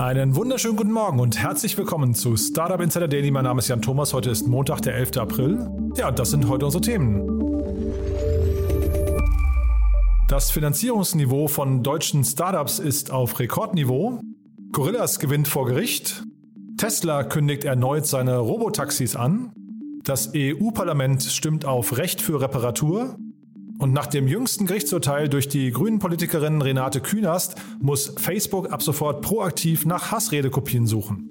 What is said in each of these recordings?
Einen wunderschönen guten Morgen und herzlich willkommen zu Startup Insider Daily. Mein Name ist Jan Thomas. Heute ist Montag, der 11. April. Ja, das sind heute unsere Themen. Das Finanzierungsniveau von deutschen Startups ist auf Rekordniveau. Gorillas gewinnt vor Gericht. Tesla kündigt erneut seine Robotaxis an. Das EU-Parlament stimmt auf Recht für Reparatur. Und nach dem jüngsten Gerichtsurteil durch die Grünen-Politikerin Renate Künast muss Facebook ab sofort proaktiv nach Hassredekopien suchen.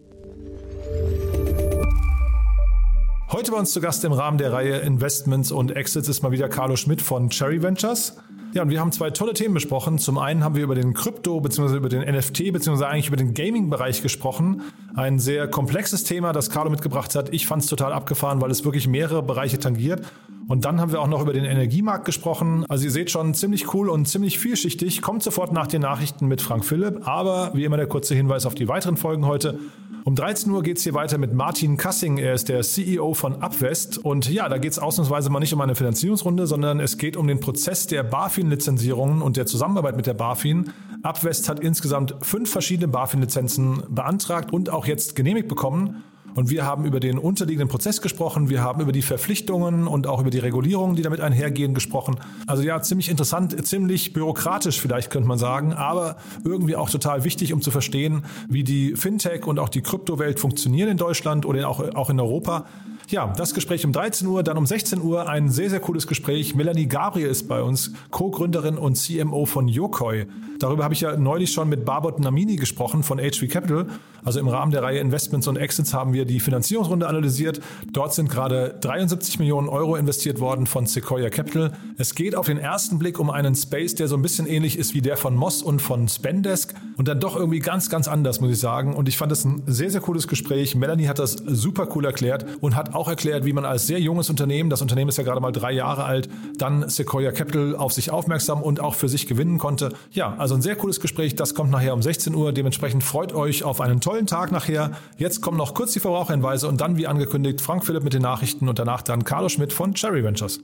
Heute bei uns zu Gast im Rahmen der Reihe Investments und Exits ist mal wieder Carlo Schmidt von Cherry Ventures. Ja, und wir haben zwei tolle Themen besprochen. Zum einen haben wir über den Krypto- bzw. über den NFT bzw. eigentlich über den Gaming-Bereich gesprochen. Ein sehr komplexes Thema, das Carlo mitgebracht hat. Ich fand es total abgefahren, weil es wirklich mehrere Bereiche tangiert. Und dann haben wir auch noch über den Energiemarkt gesprochen. Also ihr seht schon, ziemlich cool und ziemlich vielschichtig. Kommt sofort nach den Nachrichten mit Frank Philipp. Aber wie immer der kurze Hinweis auf die weiteren Folgen heute. Um 13 Uhr geht es hier weiter mit Martin Kassing. Er ist der CEO von Upwest. Und ja, da geht es ausnahmsweise mal nicht um eine Finanzierungsrunde, sondern es geht um den Prozess der BaFin-Lizenzierungen und der Zusammenarbeit mit der BaFin. Upwest hat insgesamt fünf verschiedene BaFin-Lizenzen beantragt und auch jetzt genehmigt bekommen. Und wir haben über den unterliegenden Prozess gesprochen, wir haben über die Verpflichtungen und auch über die Regulierungen, die damit einhergehen, gesprochen. Also ja, ziemlich interessant, ziemlich bürokratisch vielleicht könnte man sagen, aber irgendwie auch total wichtig, um zu verstehen, wie die Fintech und auch die Kryptowelt funktionieren in Deutschland oder auch, auch in Europa. Ja, das Gespräch um 13 Uhr, dann um 16 Uhr ein sehr, sehr cooles Gespräch. Melanie Gabriel ist bei uns, Co-Gründerin und CMO von Yokoi. Darüber habe ich ja neulich schon mit Barbot Namini gesprochen von HV Capital. Also im Rahmen der Reihe Investments und Exits haben wir die Finanzierungsrunde analysiert. Dort sind gerade 73 Millionen Euro investiert worden von Sequoia Capital. Es geht auf den ersten Blick um einen Space, der so ein bisschen ähnlich ist wie der von Moss und von Spendesk und dann doch irgendwie ganz, ganz anders, muss ich sagen. Und ich fand es ein sehr, sehr cooles Gespräch. Melanie hat das super cool erklärt und hat auch erklärt, wie man als sehr junges Unternehmen, das Unternehmen ist ja gerade mal drei Jahre alt, dann Sequoia Capital auf sich aufmerksam und auch für sich gewinnen konnte. Ja, also ein sehr cooles Gespräch. Das kommt nachher um 16 Uhr. Dementsprechend freut euch auf einen tollen Tag nachher. Jetzt kommen noch kurz die Verbraucherhinweise und dann, wie angekündigt, Frank Philipp mit den Nachrichten und danach dann Carlo Schmidt von Cherry Ventures.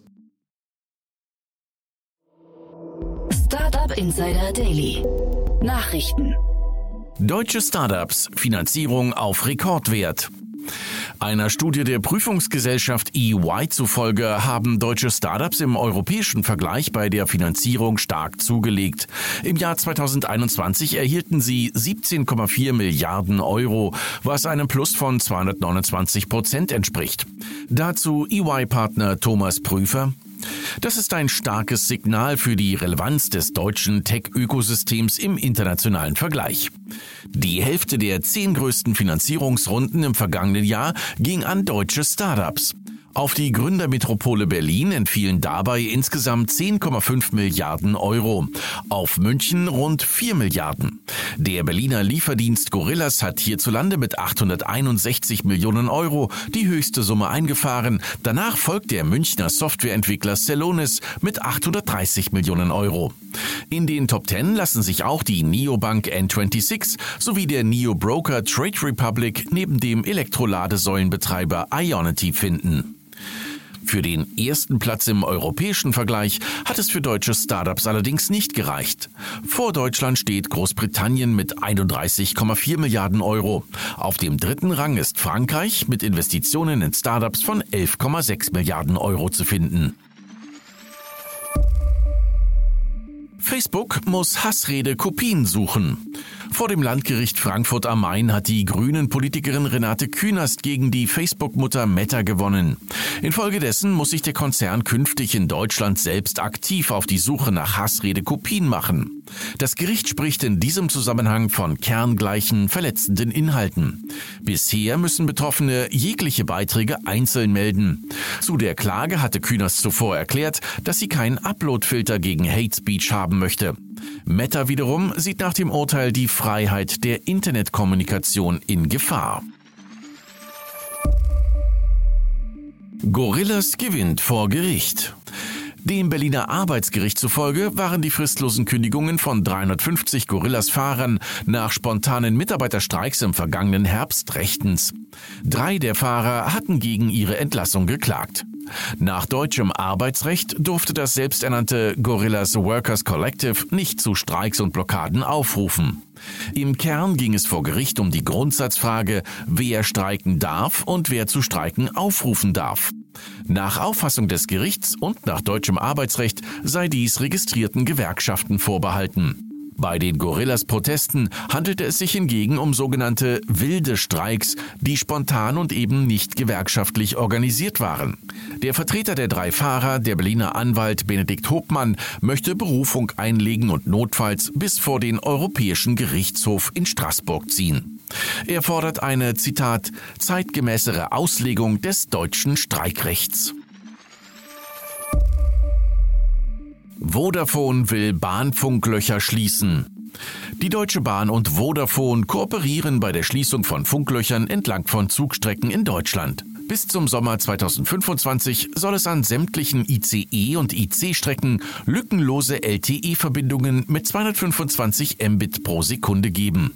Startup Insider Daily. Nachrichten. Deutsche Startups Finanzierung auf Rekordwert. Einer Studie der Prüfungsgesellschaft EY zufolge haben deutsche Startups im europäischen Vergleich bei der Finanzierung stark zugelegt. Im Jahr 2021 erhielten sie 17,4 Milliarden Euro, was einem Plus von 229 Prozent entspricht. Dazu EY-Partner Thomas Prüfer. Das ist ein starkes Signal für die Relevanz des deutschen Tech-Ökosystems im internationalen Vergleich. Die Hälfte der zehn größten Finanzierungsrunden im vergangenen Jahr ging an deutsche Startups. Auf die Gründermetropole Berlin entfielen dabei insgesamt 10,5 Milliarden Euro. Auf München rund 4 Milliarden. Der Berliner Lieferdienst Gorillas hat hierzulande mit 861 Millionen Euro die höchste Summe eingefahren. Danach folgt der Münchner Softwareentwickler Celonis mit 830 Millionen Euro. In den Top 10 lassen sich auch die Neobank N26 sowie der Neo-Broker Trade Republic neben dem Elektroladesäulenbetreiber Ionity finden. Für den ersten Platz im europäischen Vergleich hat es für deutsche Startups allerdings nicht gereicht. Vor Deutschland steht Großbritannien mit 31,4 Milliarden Euro. Auf dem dritten Rang ist Frankreich mit Investitionen in Startups von 11,6 Milliarden Euro zu finden. Facebook muss Hassrede Kopien suchen. Vor dem Landgericht Frankfurt am Main hat die grünen Politikerin Renate Künast gegen die Facebook-Mutter Meta gewonnen. Infolgedessen muss sich der Konzern künftig in Deutschland selbst aktiv auf die Suche nach Hassrede-Kopien machen. Das Gericht spricht in diesem Zusammenhang von kerngleichen, verletzenden Inhalten. Bisher müssen Betroffene jegliche Beiträge einzeln melden. Zu der Klage hatte Künast zuvor erklärt, dass sie keinen Uploadfilter gegen Hate Speech haben möchte. Meta wiederum sieht nach dem Urteil die Freiheit der Internetkommunikation in Gefahr. Gorillas gewinnt vor Gericht. Dem Berliner Arbeitsgericht zufolge waren die fristlosen Kündigungen von 350 Gorillas-Fahrern nach spontanen Mitarbeiterstreiks im vergangenen Herbst rechtens. Drei der Fahrer hatten gegen ihre Entlassung geklagt. Nach deutschem Arbeitsrecht durfte das selbsternannte Gorillas Workers Collective nicht zu Streiks und Blockaden aufrufen. Im Kern ging es vor Gericht um die Grundsatzfrage, wer streiken darf und wer zu Streiken aufrufen darf. Nach Auffassung des Gerichts und nach deutschem Arbeitsrecht sei dies registrierten Gewerkschaften vorbehalten. Bei den Gorillas-Protesten handelte es sich hingegen um sogenannte wilde Streiks, die spontan und eben nicht gewerkschaftlich organisiert waren. Der Vertreter der drei Fahrer, der Berliner Anwalt Benedikt Hopmann, möchte Berufung einlegen und notfalls bis vor den Europäischen Gerichtshof in Straßburg ziehen. Er fordert eine, Zitat, zeitgemäßere Auslegung des deutschen Streikrechts. Vodafone will Bahnfunklöcher schließen. Die Deutsche Bahn und Vodafone kooperieren bei der Schließung von Funklöchern entlang von Zugstrecken in Deutschland. Bis zum Sommer 2025 soll es an sämtlichen ICE und IC-Strecken lückenlose LTE-Verbindungen mit 225 Mbit pro Sekunde geben.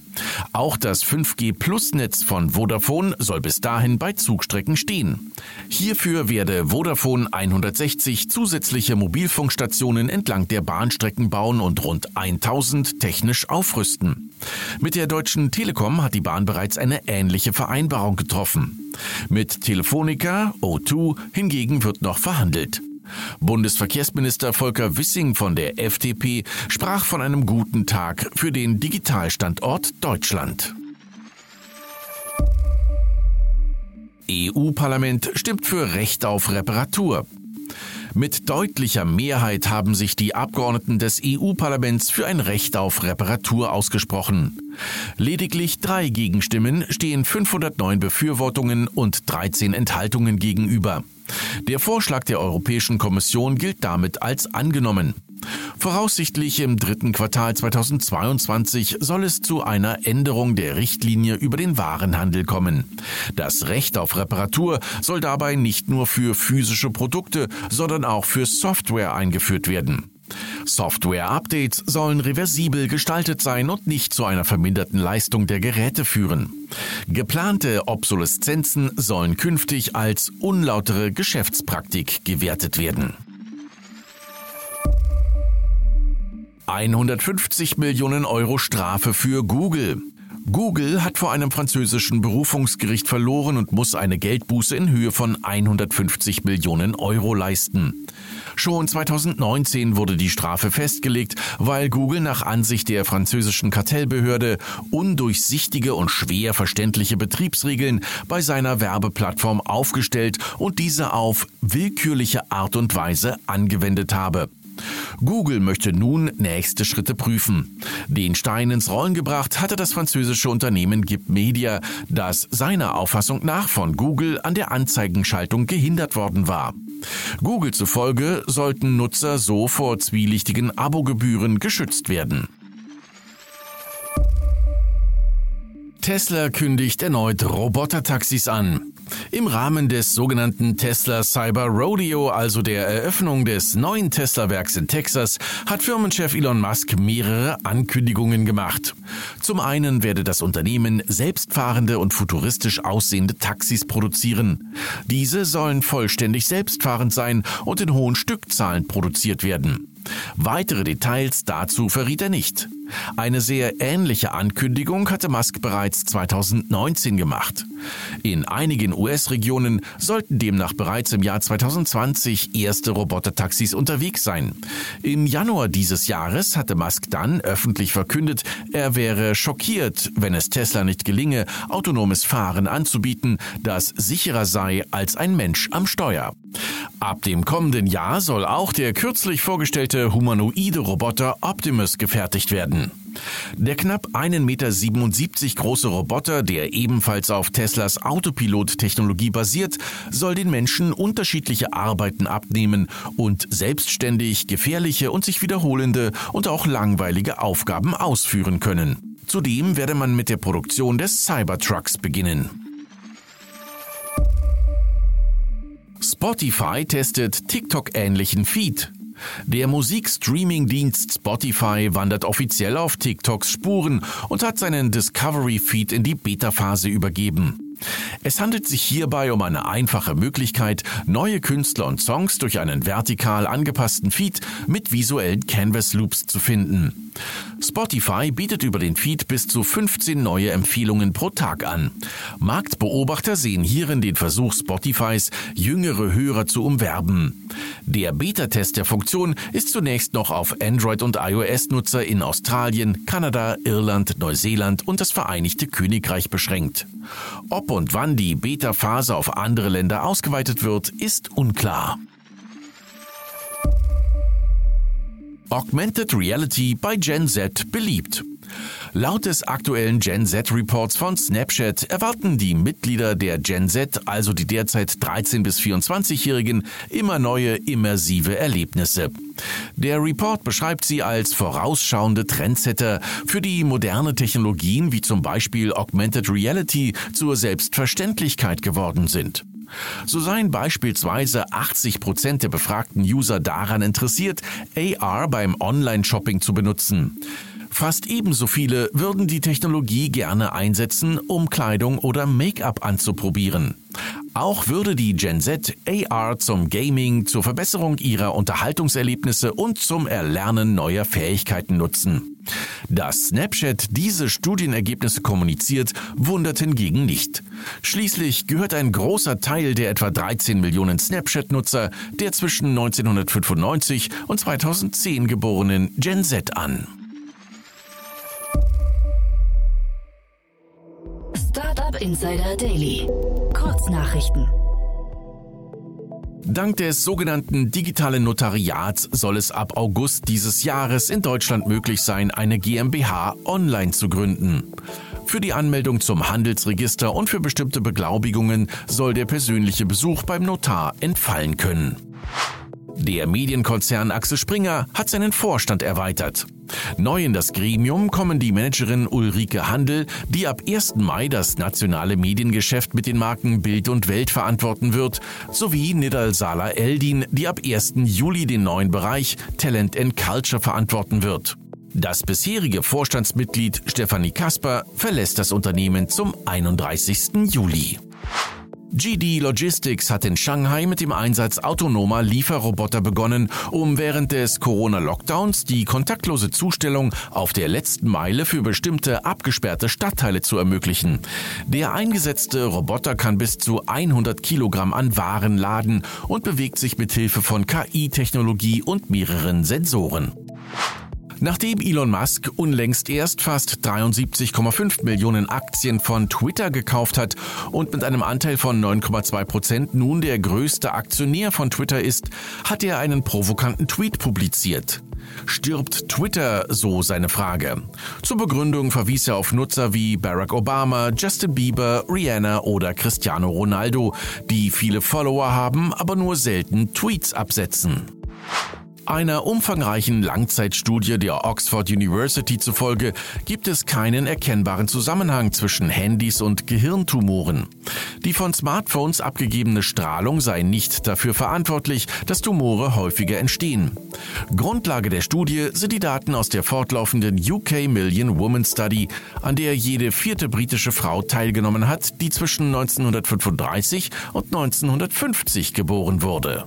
Auch das 5G Plus-Netz von Vodafone soll bis dahin bei Zugstrecken stehen. Hierfür werde Vodafone 160 zusätzliche Mobilfunkstationen entlang der Bahnstrecken bauen und rund 1000 technisch aufrüsten. Mit der Deutschen Telekom hat die Bahn bereits eine ähnliche Vereinbarung getroffen. Mit Telefonica, O2 hingegen wird noch verhandelt. Bundesverkehrsminister Volker Wissing von der FDP sprach von einem guten Tag für den Digitalstandort Deutschland. EU-Parlament stimmt für Recht auf Reparatur. Mit deutlicher Mehrheit haben sich die Abgeordneten des EU-Parlaments für ein Recht auf Reparatur ausgesprochen. Lediglich drei Gegenstimmen stehen 509 Befürwortungen und 13 Enthaltungen gegenüber. Der Vorschlag der Europäischen Kommission gilt damit als angenommen. Voraussichtlich im dritten Quartal 2022 soll es zu einer Änderung der Richtlinie über den Warenhandel kommen. Das Recht auf Reparatur soll dabei nicht nur für physische Produkte, sondern auch für Software eingeführt werden. Software-Updates sollen reversibel gestaltet sein und nicht zu einer verminderten Leistung der Geräte führen. Geplante Obsoleszenzen sollen künftig als unlautere Geschäftspraktik gewertet werden. 150 Millionen Euro Strafe für Google. Google hat vor einem französischen Berufungsgericht verloren und muss eine Geldbuße in Höhe von 150 Millionen Euro leisten. Schon 2019 wurde die Strafe festgelegt, weil Google nach Ansicht der französischen Kartellbehörde undurchsichtige und schwer verständliche Betriebsregeln bei seiner Werbeplattform aufgestellt und diese auf willkürliche Art und Weise angewendet habe. Google möchte nun nächste Schritte prüfen. Den Stein ins Rollen gebracht hatte das französische Unternehmen Gip Media, das seiner Auffassung nach von Google an der Anzeigenschaltung gehindert worden war. Google zufolge sollten Nutzer so vor zwielichtigen Abogebühren geschützt werden. Tesla kündigt erneut Robotertaxis an. Im Rahmen des sogenannten Tesla Cyber Rodeo, also der Eröffnung des neuen Tesla-Werks in Texas, hat Firmenchef Elon Musk mehrere Ankündigungen gemacht. Zum einen werde das Unternehmen selbstfahrende und futuristisch aussehende Taxis produzieren. Diese sollen vollständig selbstfahrend sein und in hohen Stückzahlen produziert werden. Weitere Details dazu verriet er nicht. Eine sehr ähnliche Ankündigung hatte Musk bereits 2019 gemacht. In einigen US-Regionen sollten demnach bereits im Jahr 2020 erste Robotertaxis unterwegs sein. Im Januar dieses Jahres hatte Musk dann öffentlich verkündet, er wäre schockiert, wenn es Tesla nicht gelinge, autonomes Fahren anzubieten, das sicherer sei als ein Mensch am Steuer. Ab dem kommenden Jahr soll auch der kürzlich vorgestellte humanoide Roboter Optimus gefertigt werden. Der knapp 1,77 Meter große Roboter, der ebenfalls auf Teslas Autopilot-Technologie basiert, soll den Menschen unterschiedliche Arbeiten abnehmen und selbstständig gefährliche und sich wiederholende und auch langweilige Aufgaben ausführen können. Zudem werde man mit der Produktion des Cybertrucks beginnen. Spotify testet TikTok-ähnlichen Feed. Der Musikstreaming-Dienst Spotify wandert offiziell auf TikToks Spuren und hat seinen Discovery-Feed in die Beta-Phase übergeben. Es handelt sich hierbei um eine einfache Möglichkeit, neue Künstler und Songs durch einen vertikal angepassten Feed mit visuellen Canvas Loops zu finden. Spotify bietet über den Feed bis zu 15 neue Empfehlungen pro Tag an. Marktbeobachter sehen hierin den Versuch Spotifys, jüngere Hörer zu umwerben. Der Beta-Test der Funktion ist zunächst noch auf Android- und iOS-Nutzer in Australien, Kanada, Irland, Neuseeland und das Vereinigte Königreich beschränkt. Ob und wann die Beta-Phase auf andere Länder ausgeweitet wird, ist unklar. Augmented Reality bei Gen Z beliebt. Laut des aktuellen Gen Z Reports von Snapchat erwarten die Mitglieder der Gen Z, also die derzeit 13 bis 24-Jährigen, immer neue immersive Erlebnisse. Der Report beschreibt sie als vorausschauende Trendsetter, für die moderne Technologien wie zum Beispiel Augmented Reality zur Selbstverständlichkeit geworden sind. So seien beispielsweise 80 Prozent der befragten User daran interessiert, AR beim Online-Shopping zu benutzen. Fast ebenso viele würden die Technologie gerne einsetzen, um Kleidung oder Make-up anzuprobieren. Auch würde die Gen Z AR zum Gaming, zur Verbesserung ihrer Unterhaltungserlebnisse und zum Erlernen neuer Fähigkeiten nutzen. Dass Snapchat diese Studienergebnisse kommuniziert, wundert hingegen nicht. Schließlich gehört ein großer Teil der etwa 13 Millionen Snapchat-Nutzer der zwischen 1995 und 2010 geborenen Gen Z an. Startup Insider Daily. Kurznachrichten. Dank des sogenannten digitalen Notariats soll es ab August dieses Jahres in Deutschland möglich sein, eine GmbH online zu gründen. Für die Anmeldung zum Handelsregister und für bestimmte Beglaubigungen soll der persönliche Besuch beim Notar entfallen können. Der Medienkonzern Axel Springer hat seinen Vorstand erweitert. Neu in das Gremium kommen die Managerin Ulrike Handel, die ab 1. Mai das nationale Mediengeschäft mit den Marken Bild und Welt verantworten wird, sowie Nidal Sala Eldin, die ab 1. Juli den neuen Bereich Talent and Culture verantworten wird. Das bisherige Vorstandsmitglied Stefanie Kasper verlässt das Unternehmen zum 31. Juli. GD Logistics hat in Shanghai mit dem Einsatz autonomer Lieferroboter begonnen, um während des Corona-Lockdowns die kontaktlose Zustellung auf der letzten Meile für bestimmte abgesperrte Stadtteile zu ermöglichen. Der eingesetzte Roboter kann bis zu 100 Kilogramm an Waren laden und bewegt sich mit Hilfe von KI-Technologie und mehreren Sensoren. Nachdem Elon Musk unlängst erst fast 73,5 Millionen Aktien von Twitter gekauft hat und mit einem Anteil von 9,2 Prozent nun der größte Aktionär von Twitter ist, hat er einen provokanten Tweet publiziert. Stirbt Twitter, so seine Frage. Zur Begründung verwies er auf Nutzer wie Barack Obama, Justin Bieber, Rihanna oder Cristiano Ronaldo, die viele Follower haben, aber nur selten Tweets absetzen. Einer umfangreichen Langzeitstudie der Oxford University zufolge gibt es keinen erkennbaren Zusammenhang zwischen Handys und Gehirntumoren. Die von Smartphones abgegebene Strahlung sei nicht dafür verantwortlich, dass Tumore häufiger entstehen. Grundlage der Studie sind die Daten aus der fortlaufenden UK Million Woman Study, an der jede vierte britische Frau teilgenommen hat, die zwischen 1935 und 1950 geboren wurde.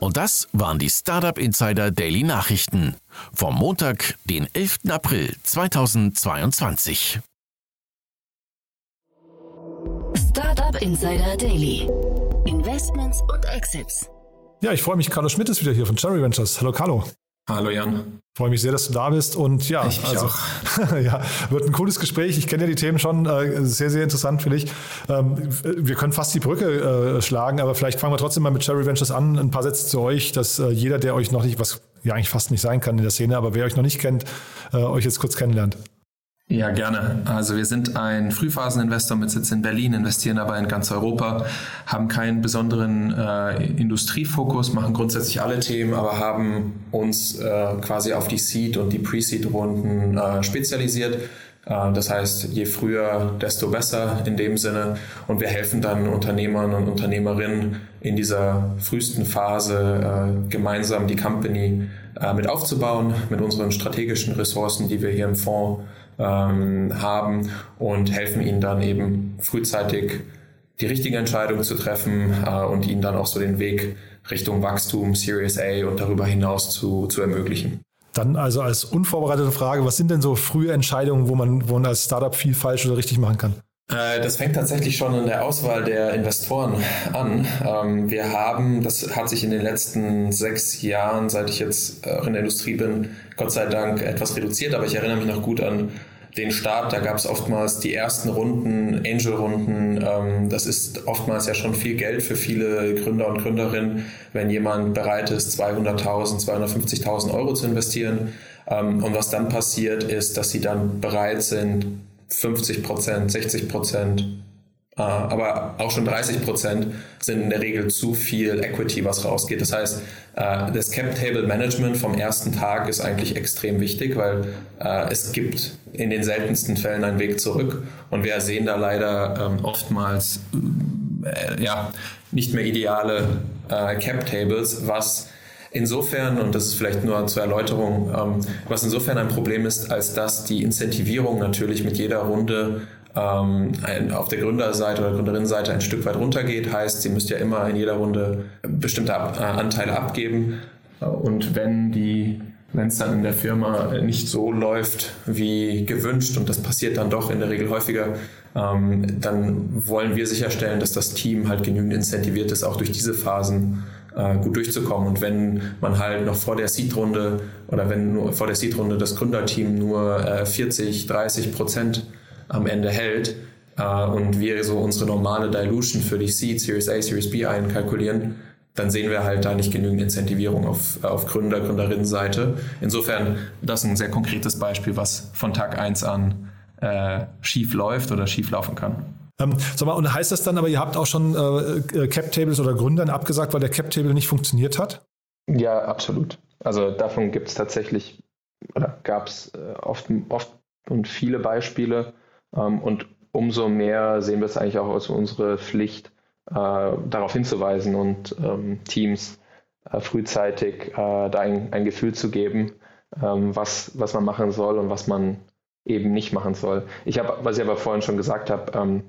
Und das waren die Startup Insider Daily Nachrichten vom Montag, den 11. April 2022. Startup Insider Daily. Investments und Exits. Ja, ich freue mich. Carlo Schmidt ist wieder hier von Cherry Ventures. Hallo Carlo. Hallo Jan. Freue mich sehr, dass du da bist und ja, ich also ja, wird ein cooles Gespräch. Ich kenne ja die Themen schon, äh, sehr, sehr interessant finde ich. Ähm, wir können fast die Brücke äh, schlagen, aber vielleicht fangen wir trotzdem mal mit Cherry Ventures an. Ein paar Sätze zu euch, dass äh, jeder, der euch noch nicht, was ja eigentlich fast nicht sein kann in der Szene, aber wer euch noch nicht kennt, äh, euch jetzt kurz kennenlernt. Ja, gerne. Also wir sind ein Frühphaseninvestor mit Sitz in Berlin, investieren aber in ganz Europa, haben keinen besonderen äh, Industriefokus, machen grundsätzlich alle Themen, aber haben uns äh, quasi auf die Seed- und die Pre-Seed-Runden äh, spezialisiert. Äh, das heißt, je früher, desto besser in dem Sinne. Und wir helfen dann Unternehmern und Unternehmerinnen in dieser frühesten Phase äh, gemeinsam die Company äh, mit aufzubauen, mit unseren strategischen Ressourcen, die wir hier im Fonds ähm, haben und helfen ihnen dann eben frühzeitig die richtige Entscheidung zu treffen äh, und ihnen dann auch so den Weg Richtung Wachstum, Series A und darüber hinaus zu, zu ermöglichen. Dann also als unvorbereitete Frage, was sind denn so frühe Entscheidungen, wo man, wo man als Startup viel falsch oder richtig machen kann? Äh, das fängt tatsächlich schon in der Auswahl der Investoren an. Ähm, wir haben, das hat sich in den letzten sechs Jahren, seit ich jetzt in der Industrie bin, Gott sei Dank etwas reduziert, aber ich erinnere mich noch gut an den Start, da gab es oftmals die ersten Runden, Angel-Runden. Ähm, das ist oftmals ja schon viel Geld für viele Gründer und Gründerinnen, wenn jemand bereit ist, 200.000, 250.000 Euro zu investieren. Ähm, und was dann passiert, ist, dass sie dann bereit sind, 50 Prozent, 60 Prozent, äh, aber auch schon 30 Prozent sind in der Regel zu viel Equity, was rausgeht. Das heißt, äh, das Cap-Table-Management vom ersten Tag ist eigentlich extrem wichtig, weil äh, es gibt in den seltensten Fällen einen Weg zurück. Und wir sehen da leider ähm, oftmals ja, nicht mehr ideale Cap-Tables, was insofern, und das ist vielleicht nur zur Erläuterung, ähm, was insofern ein Problem ist, als dass die Incentivierung natürlich mit jeder Runde ähm, auf der Gründerseite oder Gründerinnenseite ein Stück weit runtergeht. Heißt, sie müsst ja immer in jeder Runde bestimmte Ab äh, Anteile abgeben. Und wenn die wenn es dann in der Firma nicht so läuft wie gewünscht und das passiert dann doch in der Regel häufiger, ähm, dann wollen wir sicherstellen, dass das Team halt genügend incentiviert ist, auch durch diese Phasen äh, gut durchzukommen. Und wenn man halt noch vor der Seed-Runde oder wenn nur vor der Seed-Runde das Gründerteam nur äh, 40, 30 Prozent am Ende hält äh, und wir so unsere normale Dilution für die Seed, Series A, Series B einkalkulieren, dann sehen wir halt da nicht genügend Incentivierung auf, auf Gründer, Gründerinnenseite. Insofern, das ist ein sehr konkretes Beispiel, was von Tag 1 an äh, schief läuft oder schief laufen kann. Ähm, sag mal, und heißt das dann aber, ihr habt auch schon äh, äh Cap-Tables oder Gründern abgesagt, weil der Cap-Table nicht funktioniert hat? Ja, absolut. Also davon gibt es tatsächlich, oder gab es äh, oft, oft und viele Beispiele. Ähm, und umso mehr sehen wir es eigentlich auch als unsere Pflicht, darauf hinzuweisen und ähm, Teams äh, frühzeitig äh, da ein, ein, Gefühl zu geben, ähm, was, was man machen soll und was man eben nicht machen soll. Ich habe, was ich aber vorhin schon gesagt habe, ähm,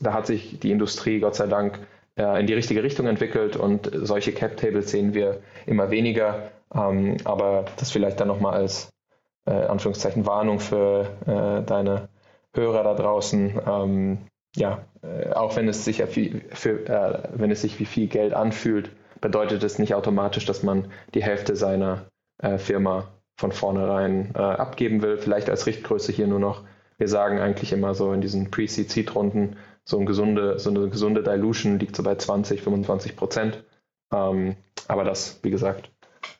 da hat sich die Industrie Gott sei Dank äh, in die richtige Richtung entwickelt und solche Cap-Tables sehen wir immer weniger. Ähm, aber das vielleicht dann nochmal als äh, Anführungszeichen Warnung für äh, deine Hörer da draußen. Ähm, ja, äh, auch wenn es sich für, für äh, wenn es sich wie viel Geld anfühlt, bedeutet es nicht automatisch, dass man die Hälfte seiner äh, Firma von vornherein äh, abgeben will. Vielleicht als Richtgröße hier nur noch. Wir sagen eigentlich immer so in diesen Pre-Seed-Seed-Runden, so, ein gesunde, so eine gesunde Dilution liegt so bei 20, 25 Prozent. Ähm, aber das, wie gesagt,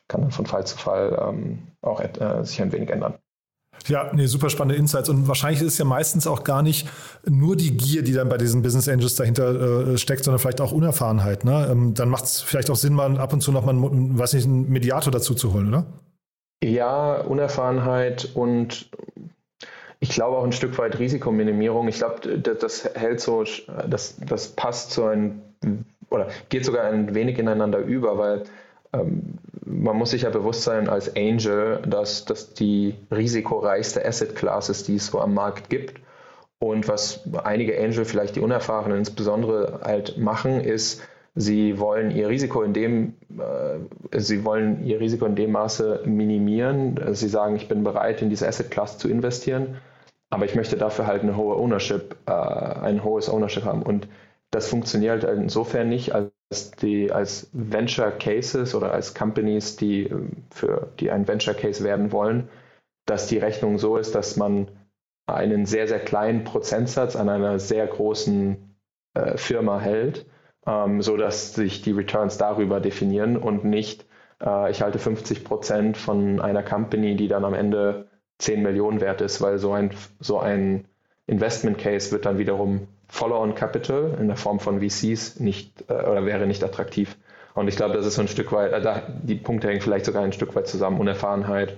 kann dann von Fall zu Fall ähm, auch äh, sich ein wenig ändern. Ja, nee, super spannende Insights. Und wahrscheinlich ist es ja meistens auch gar nicht nur die Gier, die dann bei diesen Business Angels dahinter äh, steckt, sondern vielleicht auch Unerfahrenheit. Ne? Ähm, dann macht es vielleicht auch Sinn, mal ab und zu nochmal einen, weiß nicht, einen Mediator dazu zu holen, oder? Ja, Unerfahrenheit und ich glaube auch ein Stück weit Risikominimierung. Ich glaube, das hält so, das, das passt so ein, oder geht sogar ein wenig ineinander über, weil ähm, man muss sich ja bewusst sein als Angel, dass das die risikoreichste Asset Class ist, die es so am Markt gibt. Und was einige Angel, vielleicht die Unerfahrenen insbesondere, halt machen, ist, sie wollen ihr Risiko in dem, äh, sie wollen ihr Risiko in dem Maße minimieren. Sie sagen, ich bin bereit, in diese Asset Class zu investieren, aber ich möchte dafür halt eine hohe Ownership, äh, ein hohes Ownership haben. Und das funktioniert halt insofern nicht, als die als Venture Cases oder als Companies, die ähm, für die ein Venture Case werden wollen, dass die Rechnung so ist, dass man einen sehr, sehr kleinen Prozentsatz an einer sehr großen äh, Firma hält, ähm, sodass sich die Returns darüber definieren und nicht, äh, ich halte 50 Prozent von einer Company, die dann am Ende 10 Millionen wert ist, weil so ein, so ein Investment Case wird dann wiederum Follow-on Capital in der Form von VCs nicht äh, oder wäre nicht attraktiv. Und ich glaube, das ist so ein Stück weit, äh, da, die Punkte hängen vielleicht sogar ein Stück weit zusammen, Unerfahrenheit,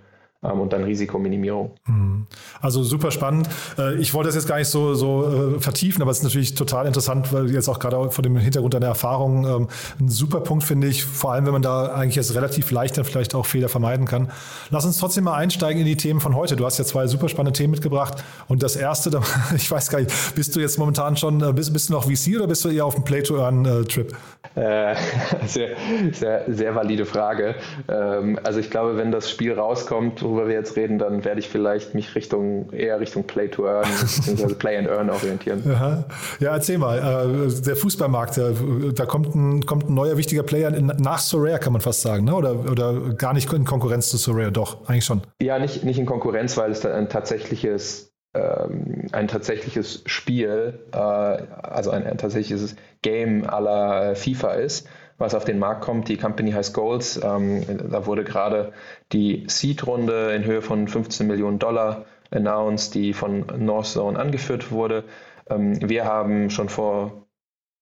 und dann Risikominimierung. Mhm. Also super spannend. Äh, ich wollte das jetzt gar nicht so, so äh, vertiefen, aber es ist natürlich total interessant, weil jetzt auch gerade vor dem Hintergrund deiner Erfahrung ähm, ein super Punkt finde ich, vor allem wenn man da eigentlich jetzt relativ leicht dann vielleicht auch Fehler vermeiden kann. Lass uns trotzdem mal einsteigen in die Themen von heute. Du hast ja zwei super spannende Themen mitgebracht und das erste, ich weiß gar nicht, bist du jetzt momentan schon, äh, bist, bist du noch VC oder bist du eher auf dem Play-to-Earn-Trip? Äh, sehr, sehr, sehr valide Frage. Ähm, also ich glaube, wenn das Spiel rauskommt, worüber wir jetzt reden, dann werde ich vielleicht mich Richtung eher Richtung Play to Earn bzw. Play and Earn orientieren. Aha. Ja, erzähl mal. Äh, der Fußballmarkt, da kommt ein, kommt ein neuer wichtiger Player nach Sorare, kann man fast sagen, ne? oder, oder gar nicht in Konkurrenz zu Sorare, doch, eigentlich schon. Ja, nicht, nicht in Konkurrenz, weil es da ein tatsächliches ähm, ein tatsächliches Spiel, äh, also ein, ein tatsächliches Game aller FIFA ist was auf den Markt kommt. Die Company heißt Goals. Ähm, da wurde gerade die Seed-Runde in Höhe von 15 Millionen Dollar announced, die von Northzone angeführt wurde. Ähm, wir haben schon vor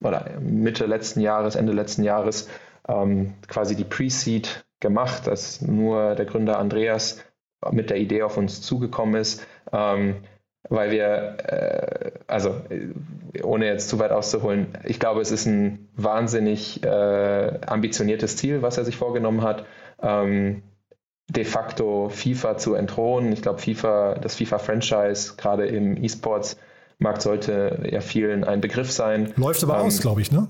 oder Mitte letzten Jahres, Ende letzten Jahres ähm, quasi die Pre-Seed gemacht, dass nur der Gründer Andreas mit der Idee auf uns zugekommen ist. Ähm, weil wir, äh, also ohne jetzt zu weit auszuholen, ich glaube, es ist ein wahnsinnig äh, ambitioniertes Ziel, was er sich vorgenommen hat. Ähm, de facto FIFA zu entthronen. Ich glaube, FIFA, das FIFA-Franchise, gerade im E-Sports-Markt, sollte ja vielen ein Begriff sein. Läuft aber ähm, aus, glaube ich, ne?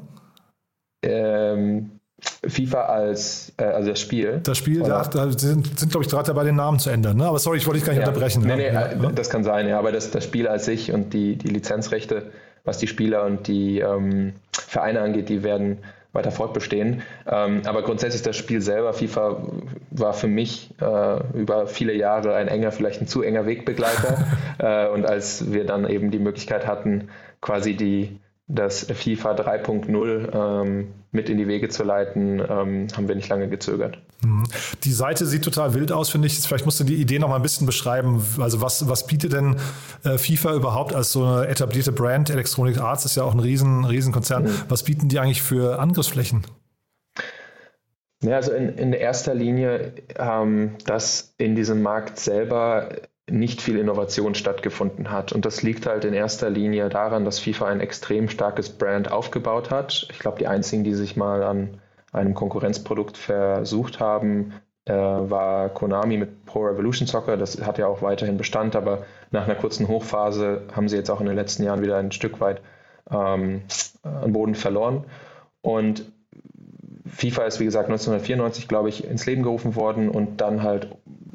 Ähm, FIFA als äh, also das Spiel. Das Spiel, da, da, sind, sind glaube ich, gerade dabei, den Namen zu ändern. Ne? Aber sorry, ich wollte dich gar nicht ja. unterbrechen. Nee, nee, ja. Äh, das kann sein, ja. Aber das, das Spiel als sich und die, die Lizenzrechte, was die Spieler und die ähm, Vereine angeht, die werden weiter fortbestehen. Ähm, aber grundsätzlich das Spiel selber, FIFA, war für mich äh, über viele Jahre ein enger, vielleicht ein zu enger Wegbegleiter. äh, und als wir dann eben die Möglichkeit hatten, quasi die das FIFA 3.0 ähm, mit in die Wege zu leiten, ähm, haben wir nicht lange gezögert. Mhm. Die Seite sieht total wild aus, finde ich. Vielleicht musst du die Idee noch mal ein bisschen beschreiben. Also was, was bietet denn äh, FIFA überhaupt als so eine etablierte Brand? Electronic Arts ist ja auch ein riesen, riesen Konzern. Mhm. Was bieten die eigentlich für Angriffsflächen? Ja, also in, in erster Linie, ähm, dass in diesem Markt selber nicht viel Innovation stattgefunden hat. Und das liegt halt in erster Linie daran, dass FIFA ein extrem starkes Brand aufgebaut hat. Ich glaube, die einzigen, die sich mal an einem Konkurrenzprodukt versucht haben, äh, war Konami mit Pro Revolution Soccer. Das hat ja auch weiterhin Bestand, aber nach einer kurzen Hochphase haben sie jetzt auch in den letzten Jahren wieder ein Stück weit ähm, an Boden verloren. Und FIFA ist, wie gesagt, 1994, glaube ich, ins Leben gerufen worden und dann halt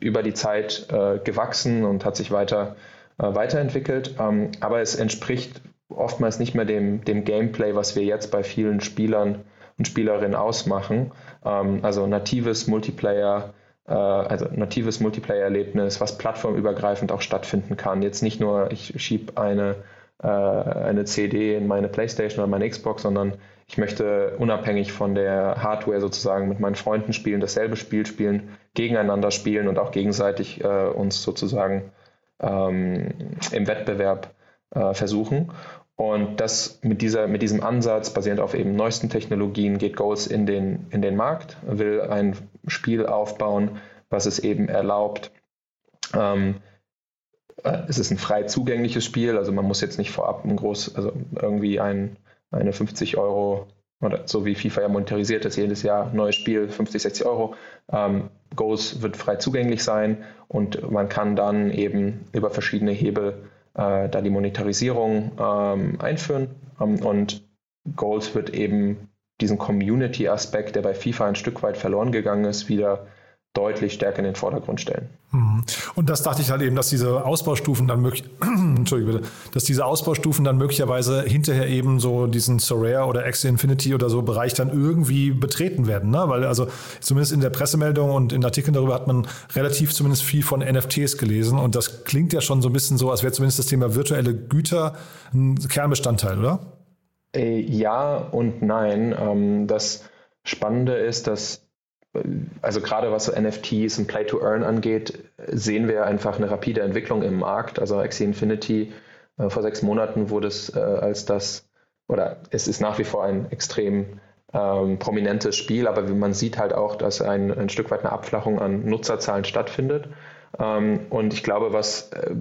über die Zeit äh, gewachsen und hat sich weiter äh, weiterentwickelt. Ähm, aber es entspricht oftmals nicht mehr dem, dem Gameplay, was wir jetzt bei vielen Spielern und Spielerinnen ausmachen. Ähm, also natives Multiplayer, äh, also natives Multiplayer-Erlebnis, was plattformübergreifend auch stattfinden kann. Jetzt nicht nur, ich schiebe eine, äh, eine CD in meine Playstation oder meine Xbox, sondern ich möchte unabhängig von der Hardware sozusagen mit meinen Freunden spielen, dasselbe Spiel spielen, gegeneinander spielen und auch gegenseitig äh, uns sozusagen ähm, im Wettbewerb äh, versuchen. Und das mit, dieser, mit diesem Ansatz, basierend auf eben neuesten Technologien, geht Goals in den, in den Markt, will ein Spiel aufbauen, was es eben erlaubt. Ähm, äh, es ist ein frei zugängliches Spiel, also man muss jetzt nicht vorab ein groß, also irgendwie ein eine 50 Euro oder so wie FIFA ja monetarisiert ist, jedes Jahr neues Spiel, 50, 60 Euro. Ähm, Goals wird frei zugänglich sein und man kann dann eben über verschiedene Hebel äh, da die Monetarisierung ähm, einführen. Ähm, und Goals wird eben diesen Community-Aspekt, der bei FIFA ein Stück weit verloren gegangen ist, wieder deutlich stärker in den Vordergrund stellen. Mhm. Und das dachte ich halt eben, dass diese Ausbaustufen dann möglich, Entschuldige bitte, dass diese Ausbaustufen dann möglicherweise hinterher eben so diesen Sorare oder Axie Infinity oder so Bereich dann irgendwie betreten werden, ne? Weil also zumindest in der Pressemeldung und in Artikeln darüber hat man relativ zumindest viel von NFTs gelesen und das klingt ja schon so ein bisschen so, als wäre zumindest das Thema virtuelle Güter ein Kernbestandteil, oder? Äh, ja und nein. Ähm, das Spannende ist, dass also gerade was NFTs und Play to Earn angeht, sehen wir einfach eine rapide Entwicklung im Markt. Also Axie Infinity äh, vor sechs Monaten wurde es äh, als das, oder es ist nach wie vor ein extrem ähm, prominentes Spiel, aber man sieht halt auch, dass ein, ein Stück weit eine Abflachung an Nutzerzahlen stattfindet. Ähm, und ich glaube, was äh,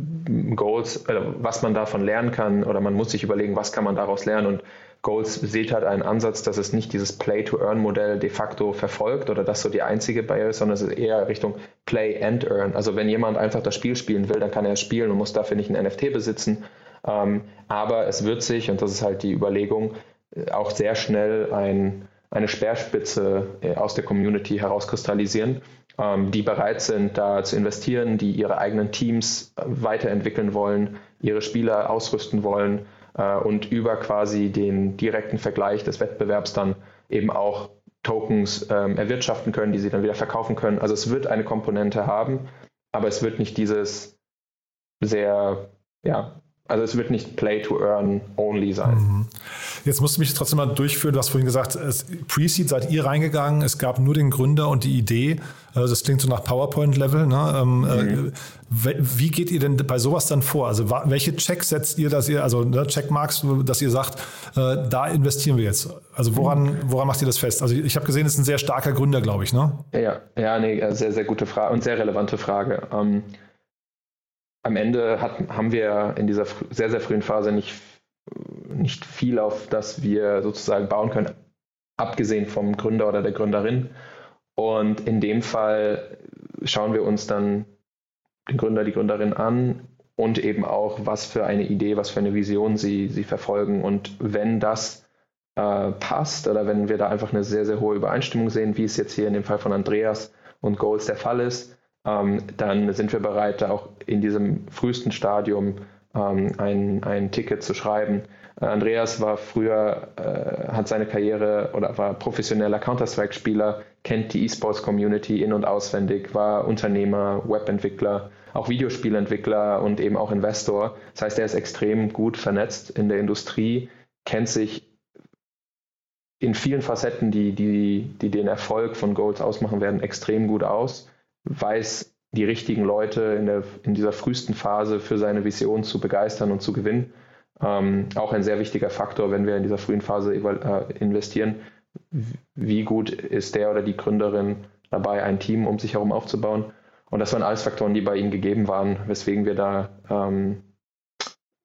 Goals, äh, was man davon lernen kann, oder man muss sich überlegen, was kann man daraus lernen. Und Goals sieht halt einen Ansatz, dass es nicht dieses Play-to-Earn-Modell de facto verfolgt oder das so die einzige Barriere ist, sondern es ist eher Richtung Play and Earn. Also wenn jemand einfach das Spiel spielen will, dann kann er spielen und muss dafür nicht ein NFT besitzen. Ähm, aber es wird sich, und das ist halt die Überlegung, äh, auch sehr schnell ein, eine Speerspitze aus der Community herauskristallisieren ähm, die bereit sind, da zu investieren, die ihre eigenen Teams weiterentwickeln wollen, ihre Spieler ausrüsten wollen äh, und über quasi den direkten Vergleich des Wettbewerbs dann eben auch Tokens ähm, erwirtschaften können, die sie dann wieder verkaufen können. Also es wird eine Komponente haben, aber es wird nicht dieses sehr ja, also es wird nicht Play to Earn only sein. Mhm. Jetzt musst du mich trotzdem mal durchführen. Du hast vorhin gesagt, Pre-Seed seid ihr reingegangen. Es gab nur den Gründer und die Idee. Also das klingt so nach PowerPoint-Level. Ne? Ähm, mhm. Äh, wie geht ihr denn bei sowas dann vor? Also welche Checks setzt ihr, dass ihr, also ne, Checkmarks, dass ihr sagt, äh, da investieren wir jetzt? Also woran, woran macht ihr das fest? Also ich habe gesehen, es ist ein sehr starker Gründer, glaube ich, ne? Ja, ja, nee, sehr, sehr gute Frage und sehr relevante Frage. Ähm, am Ende hat, haben wir in dieser sehr, sehr frühen Phase nicht, nicht viel, auf das wir sozusagen bauen können, abgesehen vom Gründer oder der Gründerin. Und in dem Fall schauen wir uns dann den Gründer, die Gründerin an und eben auch, was für eine Idee, was für eine Vision sie, sie verfolgen. Und wenn das äh, passt oder wenn wir da einfach eine sehr, sehr hohe Übereinstimmung sehen, wie es jetzt hier in dem Fall von Andreas und Goals der Fall ist, dann sind wir bereit, auch in diesem frühesten Stadium ähm, ein, ein Ticket zu schreiben. Äh, Andreas war früher, äh, hat seine Karriere oder war professioneller Counter-Strike-Spieler, kennt die E-Sports-Community in- und auswendig, war Unternehmer, Webentwickler, auch Videospielentwickler und eben auch Investor. Das heißt, er ist extrem gut vernetzt in der Industrie, kennt sich in vielen Facetten, die, die, die den Erfolg von Goals ausmachen werden, extrem gut aus weiß, die richtigen Leute in, der, in dieser frühesten Phase für seine Vision zu begeistern und zu gewinnen. Ähm, auch ein sehr wichtiger Faktor, wenn wir in dieser frühen Phase äh, investieren. Wie gut ist der oder die Gründerin dabei, ein Team um sich herum aufzubauen? Und das waren alles Faktoren, die bei ihnen gegeben waren, weswegen wir da ähm,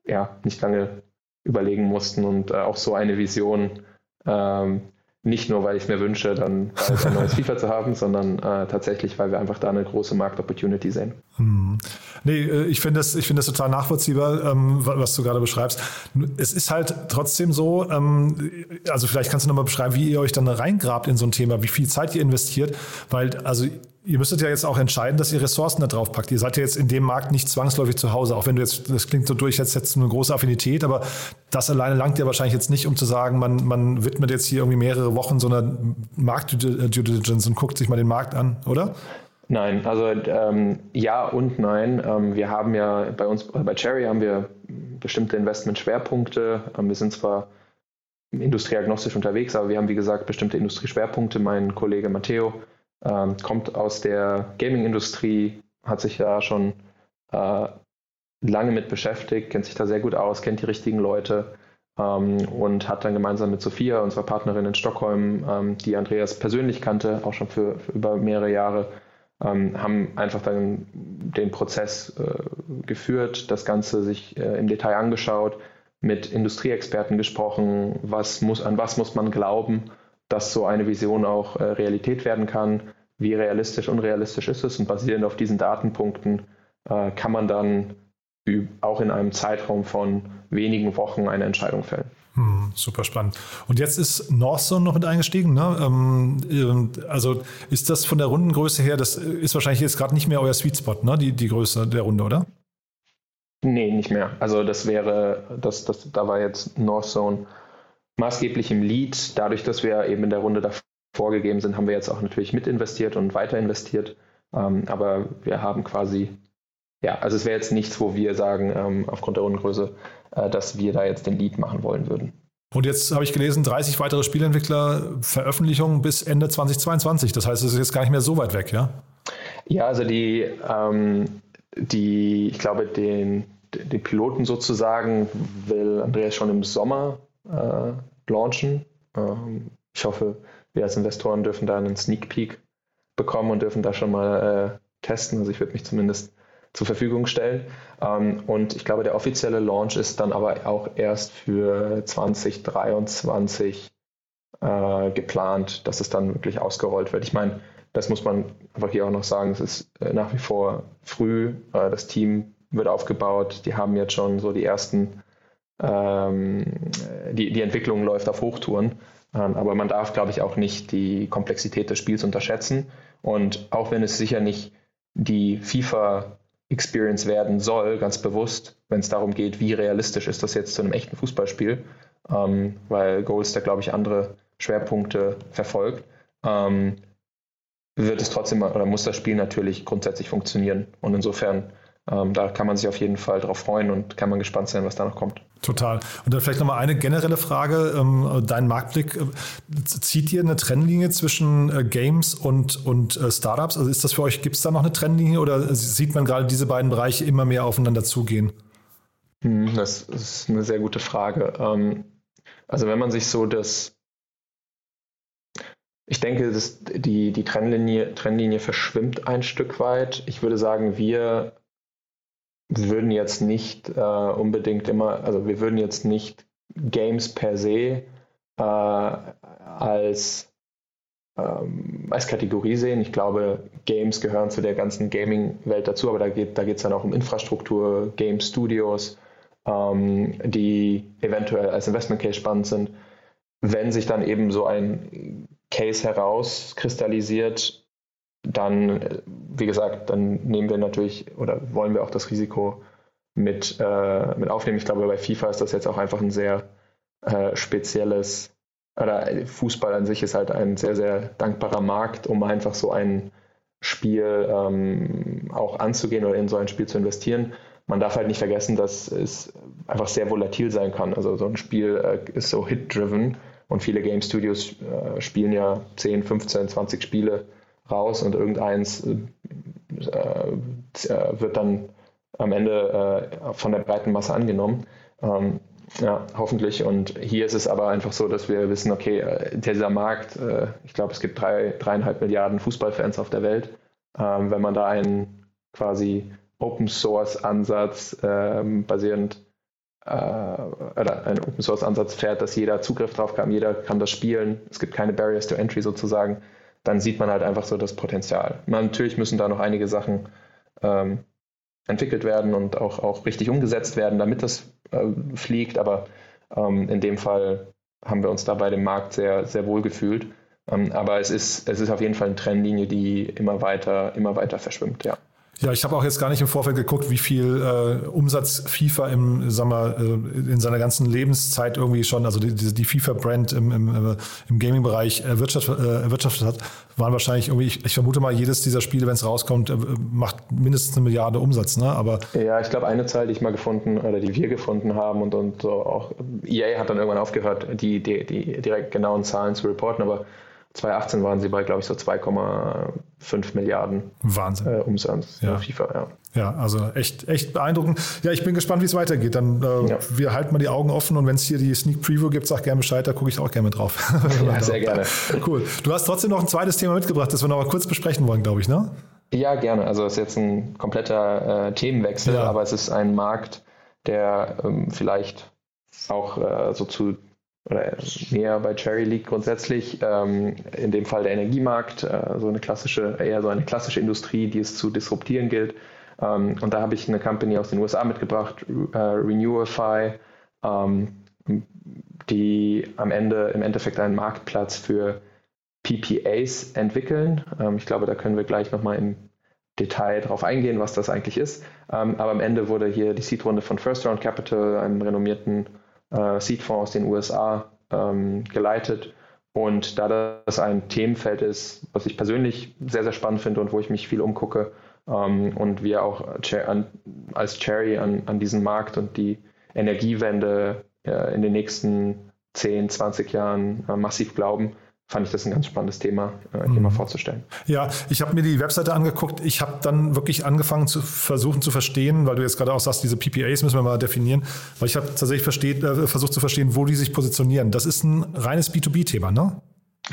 ja, nicht lange überlegen mussten und äh, auch so eine Vision ähm, nicht nur, weil ich es mir wünsche, dann ein neues FIFA zu haben, sondern äh, tatsächlich, weil wir einfach da eine große Markt-Opportunity sehen. Hm. Nee, äh, ich finde das, find das total nachvollziehbar, ähm, was du gerade beschreibst. Es ist halt trotzdem so, ähm, also vielleicht kannst du nochmal beschreiben, wie ihr euch dann reingrabt in so ein Thema, wie viel Zeit ihr investiert, weil also ihr müsstet ja jetzt auch entscheiden, dass ihr Ressourcen da drauf packt. Ihr seid ja jetzt in dem Markt nicht zwangsläufig zu Hause, auch wenn du jetzt, das klingt so durch, jetzt jetzt eine große Affinität, aber das alleine langt ja wahrscheinlich jetzt nicht, um zu sagen, man, man widmet jetzt hier irgendwie mehrere Wochen so einer Markt-Due Diligence und guckt sich mal den Markt an, oder? Nein, also ähm, ja und nein. Ähm, wir haben ja bei uns, bei Cherry haben wir bestimmte Investment-Schwerpunkte. Ähm, wir sind zwar industrieagnostisch unterwegs, aber wir haben, wie gesagt, bestimmte Industrieschwerpunkte. Mein Kollege Matteo ähm, kommt aus der Gaming-Industrie, hat sich da schon äh, lange mit beschäftigt, kennt sich da sehr gut aus, kennt die richtigen Leute ähm, und hat dann gemeinsam mit Sophia, unserer Partnerin in Stockholm, ähm, die Andreas persönlich kannte, auch schon für, für über mehrere Jahre, ähm, haben einfach dann den Prozess äh, geführt, das Ganze sich äh, im Detail angeschaut, mit Industrieexperten gesprochen, was muss, an was muss man glauben dass so eine Vision auch äh, Realität werden kann. Wie realistisch, unrealistisch ist es? Und basierend auf diesen Datenpunkten äh, kann man dann auch in einem Zeitraum von wenigen Wochen eine Entscheidung fällen. Hm, super spannend. Und jetzt ist Northzone noch mit eingestiegen. Ne? Ähm, also ist das von der Rundengröße her, das ist wahrscheinlich jetzt gerade nicht mehr euer Sweet Spot, ne? die, die Größe der Runde, oder? Nee, nicht mehr. Also das wäre, das, das, da war jetzt Northzone maßgeblich im Lead. Dadurch, dass wir eben in der Runde davor gegeben sind, haben wir jetzt auch natürlich mit investiert und weiter investiert. Ähm, aber wir haben quasi, ja, also es wäre jetzt nichts, wo wir sagen, ähm, aufgrund der Rundengröße, dass wir da jetzt den Lead machen wollen würden. Und jetzt habe ich gelesen, 30 weitere Spielentwickler, Veröffentlichungen bis Ende 2022. Das heißt, es ist jetzt gar nicht mehr so weit weg, ja? Ja, also die, ähm, die ich glaube, den, den Piloten sozusagen will Andreas schon im Sommer äh, launchen. Ähm, ich hoffe, wir als Investoren dürfen da einen Sneak Peek bekommen und dürfen da schon mal äh, testen. Also ich würde mich zumindest zur Verfügung stellen. Ähm, und ich glaube, der offizielle Launch ist dann aber auch erst für 2023 äh, geplant, dass es dann wirklich ausgerollt wird. Ich meine, das muss man einfach hier auch noch sagen, es ist äh, nach wie vor früh, äh, das Team wird aufgebaut, die haben jetzt schon so die ersten, ähm, die, die Entwicklung läuft auf Hochtouren, ähm, aber man darf, glaube ich, auch nicht die Komplexität des Spiels unterschätzen. Und auch wenn es sicher nicht die FIFA Experience werden soll, ganz bewusst, wenn es darum geht, wie realistisch ist das jetzt zu einem echten Fußballspiel, ähm, weil Goals da, glaube ich, andere Schwerpunkte verfolgt, ähm, wird es trotzdem oder muss das Spiel natürlich grundsätzlich funktionieren. Und insofern, ähm, da kann man sich auf jeden Fall drauf freuen und kann man gespannt sein, was da noch kommt. Total. Und dann vielleicht nochmal eine generelle Frage. Ähm, dein Marktblick, äh, zieht ihr eine Trennlinie zwischen äh, Games und, und äh, Startups? Also ist das für euch, gibt es da noch eine Trennlinie oder sieht man gerade diese beiden Bereiche immer mehr aufeinander zugehen? Hm, das ist eine sehr gute Frage. Ähm, also wenn man sich so das ich denke, dass die, die Trennlinie, Trennlinie verschwimmt ein Stück weit. Ich würde sagen, wir würden jetzt nicht äh, unbedingt immer, also wir würden jetzt nicht Games per se äh, als, ähm, als Kategorie sehen. Ich glaube, Games gehören zu der ganzen Gaming-Welt dazu, aber da geht da es dann auch um Infrastruktur, Game Studios, ähm, die eventuell als Investment Case spannend sind. Wenn sich dann eben so ein Case herauskristallisiert, dann, wie gesagt, dann nehmen wir natürlich oder wollen wir auch das Risiko mit, äh, mit aufnehmen. Ich glaube, bei FIFA ist das jetzt auch einfach ein sehr äh, spezielles, oder Fußball an sich ist halt ein sehr, sehr dankbarer Markt, um einfach so ein Spiel ähm, auch anzugehen oder in so ein Spiel zu investieren. Man darf halt nicht vergessen, dass es einfach sehr volatil sein kann. Also so ein Spiel äh, ist so hit-driven und viele Game Studios äh, spielen ja 10, 15, 20 Spiele raus und irgendeins äh, äh, wird dann am Ende äh, von der breiten Masse angenommen. Ähm, ja, hoffentlich. Und hier ist es aber einfach so, dass wir wissen, okay, äh, dieser Markt, ich glaube, es gibt drei, dreieinhalb Milliarden Fußballfans auf der Welt. Ähm, wenn man da einen quasi Open Source Ansatz ähm, basierend oder einen Open Source Ansatz fährt, dass jeder Zugriff drauf kann, jeder kann das spielen, es gibt keine Barriers to Entry sozusagen, dann sieht man halt einfach so das Potenzial. natürlich müssen da noch einige Sachen ähm, entwickelt werden und auch, auch richtig umgesetzt werden, damit das äh, fliegt, aber ähm, in dem Fall haben wir uns da bei dem Markt sehr, sehr wohl gefühlt. Ähm, aber es ist, es ist auf jeden Fall eine Trennlinie, die immer weiter, immer weiter verschwimmt, ja. Ja, ich habe auch jetzt gar nicht im Vorfeld geguckt, wie viel äh, Umsatz FIFA im, sag mal, äh, in seiner ganzen Lebenszeit irgendwie schon, also die, die FIFA-Brand im, im, äh, im Gaming-Bereich erwirtschaftet, äh, erwirtschaftet hat, waren wahrscheinlich irgendwie, ich, ich vermute mal, jedes dieser Spiele, wenn es rauskommt, äh, macht mindestens eine Milliarde Umsatz, ne? Aber ja, ich glaube, eine Zahl, die ich mal gefunden oder die wir gefunden haben und, und so auch EA hat dann irgendwann aufgehört, die, die, die direkt genauen Zahlen zu reporten, aber 2018 waren sie bei, glaube ich, so 2,5 Milliarden Wahnsinn. Äh, Umsatz ja. FIFA. Ja. ja, also echt, echt beeindruckend. Ja, ich bin gespannt, wie es weitergeht. Dann äh, ja. wir halten mal die Augen offen und wenn es hier die Sneak Preview gibt, sag gerne Bescheid, da gucke ich auch gerne drauf. ja, sehr gerne. Cool. Du hast trotzdem noch ein zweites Thema mitgebracht, das wir noch mal kurz besprechen wollen, glaube ich, ne? Ja, gerne. Also es ist jetzt ein kompletter äh, Themenwechsel, ja. aber es ist ein Markt, der ähm, vielleicht auch äh, so zu oder mehr bei Cherry liegt grundsätzlich. Ähm, in dem Fall der Energiemarkt, äh, so eine klassische, eher so eine klassische Industrie, die es zu disruptieren gilt. Ähm, und da habe ich eine Company aus den USA mitgebracht, äh, Renewify, ähm, die am Ende im Endeffekt einen Marktplatz für PPAs entwickeln. Ähm, ich glaube, da können wir gleich nochmal im Detail darauf eingehen, was das eigentlich ist. Ähm, aber am Ende wurde hier die Seed-Runde von First Round Capital, einem renommierten äh, Seed-Fonds aus den USA ähm, geleitet. Und da das ein Themenfeld ist, was ich persönlich sehr, sehr spannend finde und wo ich mich viel umgucke ähm, und wir auch als Cherry an, an diesen Markt und die Energiewende äh, in den nächsten 10, 20 Jahren äh, massiv glauben, fand ich das ein ganz spannendes Thema, äh, hier mhm. mal vorzustellen. Ja, ich habe mir die Webseite angeguckt. Ich habe dann wirklich angefangen zu versuchen zu verstehen, weil du jetzt gerade auch sagst, diese PPAs müssen wir mal definieren, weil ich habe tatsächlich versteht, äh, versucht zu verstehen, wo die sich positionieren. Das ist ein reines B2B-Thema, ne?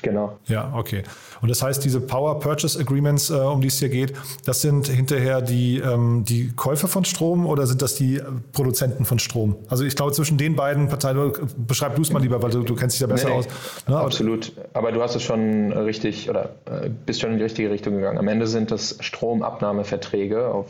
Genau. Ja, okay. Und das heißt, diese Power Purchase Agreements, äh, um die es hier geht, das sind hinterher die, ähm, die Käufer von Strom oder sind das die Produzenten von Strom? Also ich glaube, zwischen den beiden Parteien, beschreib du es mal lieber, weil du, du kennst dich da besser nee, aus. Ne? Absolut. Aber du hast es schon richtig oder äh, bist schon in die richtige Richtung gegangen. Am Ende sind das Stromabnahmeverträge auf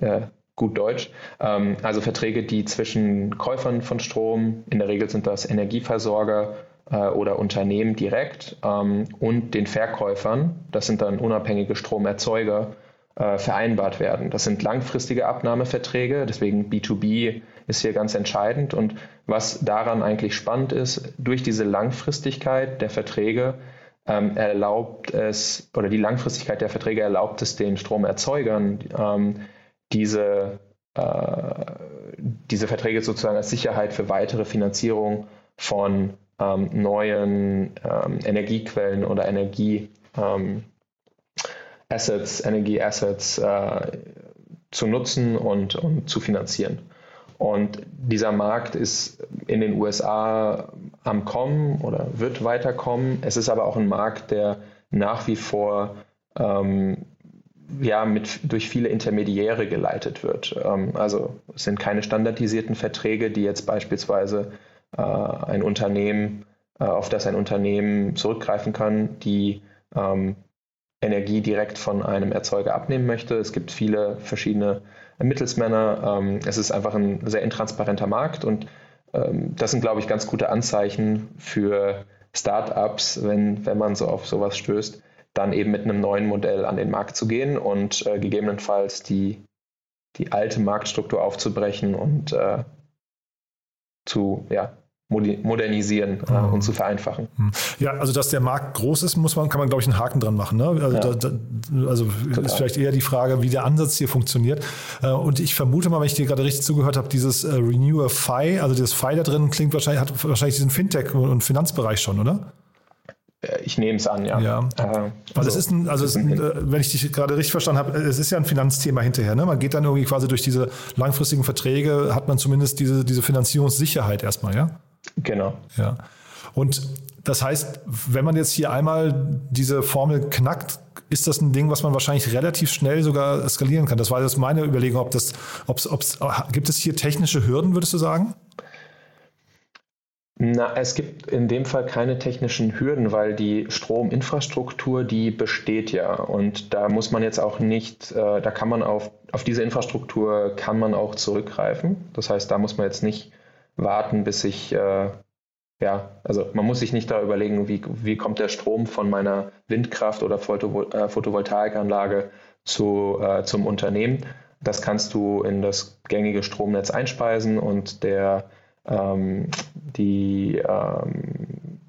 äh, gut Deutsch. Ähm, also Verträge, die zwischen Käufern von Strom, in der Regel sind das Energieversorger, äh, oder Unternehmen direkt ähm, und den Verkäufern, das sind dann unabhängige Stromerzeuger, äh, vereinbart werden. Das sind langfristige Abnahmeverträge, deswegen B2B ist hier ganz entscheidend. Und was daran eigentlich spannend ist, durch diese Langfristigkeit der Verträge ähm, erlaubt es, oder die Langfristigkeit der Verträge erlaubt es den Stromerzeugern, ähm, diese, äh, diese Verträge sozusagen als Sicherheit für weitere Finanzierung von ähm, neuen ähm, Energiequellen oder Energie ähm, Assets, Energieassets äh, zu nutzen und, und zu finanzieren. Und dieser Markt ist in den USA am Kommen oder wird weiterkommen. Es ist aber auch ein Markt, der nach wie vor ähm, ja, mit, durch viele Intermediäre geleitet wird. Ähm, also es sind keine standardisierten Verträge, die jetzt beispielsweise äh, ein Unternehmen, äh, auf das ein Unternehmen zurückgreifen kann, die ähm, Energie direkt von einem Erzeuger abnehmen möchte. Es gibt viele verschiedene Mittelsmänner. Ähm, es ist einfach ein sehr intransparenter Markt und ähm, das sind, glaube ich, ganz gute Anzeichen für Startups, wenn, wenn man so auf sowas stößt, dann eben mit einem neuen Modell an den Markt zu gehen und äh, gegebenenfalls die, die alte Marktstruktur aufzubrechen und äh, zu, ja, modernisieren äh, mhm. und zu vereinfachen. Mhm. Ja, also dass der Markt groß ist, muss man, kann man, glaube ich, einen Haken dran machen. Ne? Also, ja. da, da, also ist vielleicht eher die Frage, wie der Ansatz hier funktioniert. Äh, und ich vermute mal, wenn ich dir gerade richtig zugehört habe, dieses äh, Renewer Fi, also dieses Fi da drin klingt wahrscheinlich, hat wahrscheinlich diesen Fintech- und Finanzbereich schon, oder? Äh, ich nehme es an, ja. ja. Also, also es ist ein, also ist ein, wenn ich dich gerade richtig verstanden habe, es ist ja ein Finanzthema hinterher. Ne? Man geht dann irgendwie quasi durch diese langfristigen Verträge, hat man zumindest diese, diese Finanzierungssicherheit erstmal, ja? Genau. Ja. Und das heißt, wenn man jetzt hier einmal diese Formel knackt, ist das ein Ding, was man wahrscheinlich relativ schnell sogar skalieren kann. Das war jetzt meine Überlegung, ob das, ob's, ob's, gibt es hier technische Hürden, würdest du sagen? Na, es gibt in dem Fall keine technischen Hürden, weil die Strominfrastruktur, die besteht ja. Und da muss man jetzt auch nicht, äh, da kann man auf, auf diese Infrastruktur kann man auch zurückgreifen. Das heißt, da muss man jetzt nicht warten, bis ich, äh, ja, also man muss sich nicht da überlegen, wie, wie kommt der Strom von meiner Windkraft- oder Photovol äh, Photovoltaikanlage zu, äh, zum Unternehmen. Das kannst du in das gängige Stromnetz einspeisen und der, ähm, die ähm,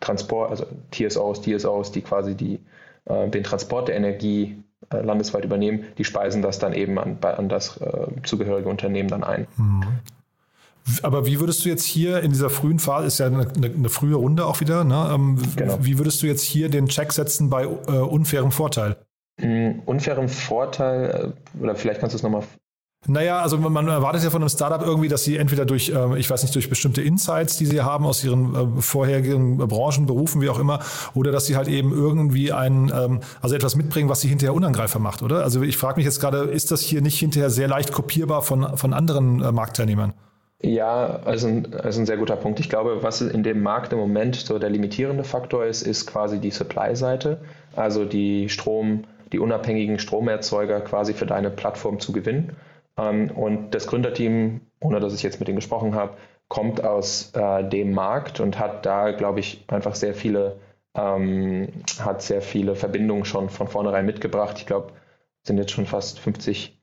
Transport, also TSOs, DSOs, die quasi die, äh, den Transport der Energie äh, landesweit übernehmen, die speisen das dann eben an, an das äh, zugehörige Unternehmen dann ein. Mhm. Aber wie würdest du jetzt hier in dieser frühen Phase, ist ja eine, eine frühe Runde auch wieder, ne? Ähm, genau. wie würdest du jetzt hier den Check setzen bei äh, unfairem Vorteil? Mm, unfairem Vorteil, äh, oder vielleicht kannst du es nochmal naja, also man erwartet ja von einem Startup irgendwie, dass sie entweder durch, ähm, ich weiß nicht, durch bestimmte Insights, die sie haben aus ihren äh, vorherigen Branchen, Berufen, wie auch immer, oder dass sie halt eben irgendwie ein, ähm, also etwas mitbringen, was sie hinterher unangreifer macht, oder? Also ich frage mich jetzt gerade, ist das hier nicht hinterher sehr leicht kopierbar von, von anderen Marktteilnehmern? Ja, also ein, also ein sehr guter Punkt. Ich glaube, was in dem Markt im Moment so der limitierende Faktor ist, ist quasi die Supply-Seite, also die Strom, die unabhängigen Stromerzeuger quasi für deine Plattform zu gewinnen. Ähm, und das Gründerteam, ohne dass ich jetzt mit denen gesprochen habe, kommt aus äh, dem Markt und hat da, glaube ich, einfach sehr viele, ähm, hat sehr viele Verbindungen schon von vornherein mitgebracht. Ich glaube, sind jetzt schon fast 50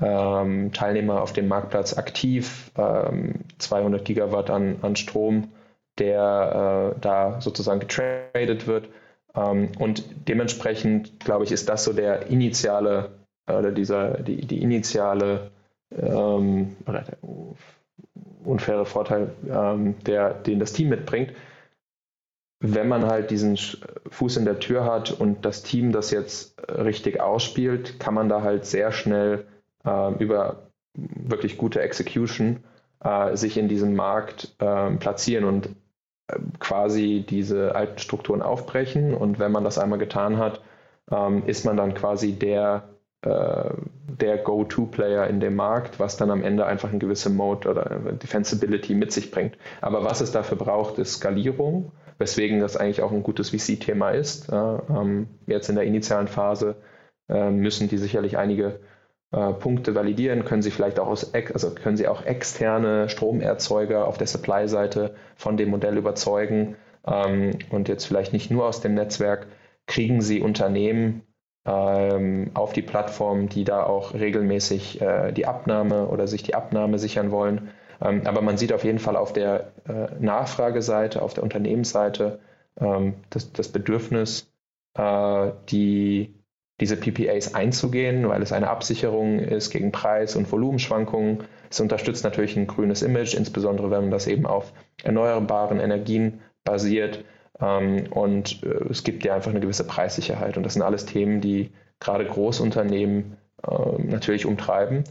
ähm, Teilnehmer auf dem Marktplatz aktiv, ähm, 200 Gigawatt an, an Strom, der äh, da sozusagen getradet wird. Ähm, und dementsprechend, glaube ich, ist das so der initiale oder dieser, die, die initiale ähm, oder der unfaire Vorteil, ähm, der, den das Team mitbringt. Wenn man halt diesen Fuß in der Tür hat und das Team das jetzt richtig ausspielt, kann man da halt sehr schnell äh, über wirklich gute Execution äh, sich in diesem Markt äh, platzieren. Und quasi diese alten Strukturen aufbrechen. Und wenn man das einmal getan hat, ähm, ist man dann quasi der, äh, der Go-To-Player in dem Markt, was dann am Ende einfach eine gewisse Mode oder Defensibility mit sich bringt. Aber was es dafür braucht, ist Skalierung, weswegen das eigentlich auch ein gutes VC-Thema ist. Ähm, jetzt in der initialen Phase äh, müssen die sicherlich einige äh, Punkte validieren, können sie vielleicht auch aus, also können sie auch externe Stromerzeuger auf der Supply-Seite von dem Modell überzeugen ähm, und jetzt vielleicht nicht nur aus dem Netzwerk, kriegen sie Unternehmen ähm, auf die Plattform, die da auch regelmäßig äh, die Abnahme oder sich die Abnahme sichern wollen. Ähm, aber man sieht auf jeden Fall auf der äh, Nachfrageseite, auf der Unternehmensseite ähm, das, das Bedürfnis, äh, die diese PPAs einzugehen, weil es eine Absicherung ist gegen Preis- und Volumenschwankungen. Es unterstützt natürlich ein grünes Image, insbesondere wenn man das eben auf erneuerbaren Energien basiert. Ähm, und äh, es gibt ja einfach eine gewisse Preissicherheit. Und das sind alles Themen, die gerade Großunternehmen ähm, natürlich umtreiben.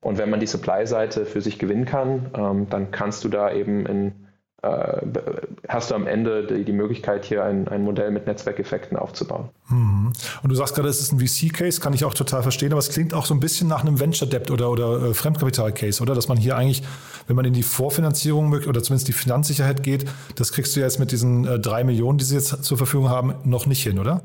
Und wenn man die Supply-Seite für sich gewinnen kann, ähm, dann kannst du da eben in hast du am Ende die, die Möglichkeit, hier ein, ein, Modell mit Netzwerkeffekten aufzubauen. Mhm. Und du sagst gerade, es ist ein VC-Case, kann ich auch total verstehen, aber es klingt auch so ein bisschen nach einem Venture-Debt oder, oder äh, Fremdkapital-Case, oder? Dass man hier eigentlich, wenn man in die Vorfinanzierung oder zumindest die Finanzsicherheit geht, das kriegst du jetzt mit diesen äh, drei Millionen, die sie jetzt zur Verfügung haben, noch nicht hin, oder?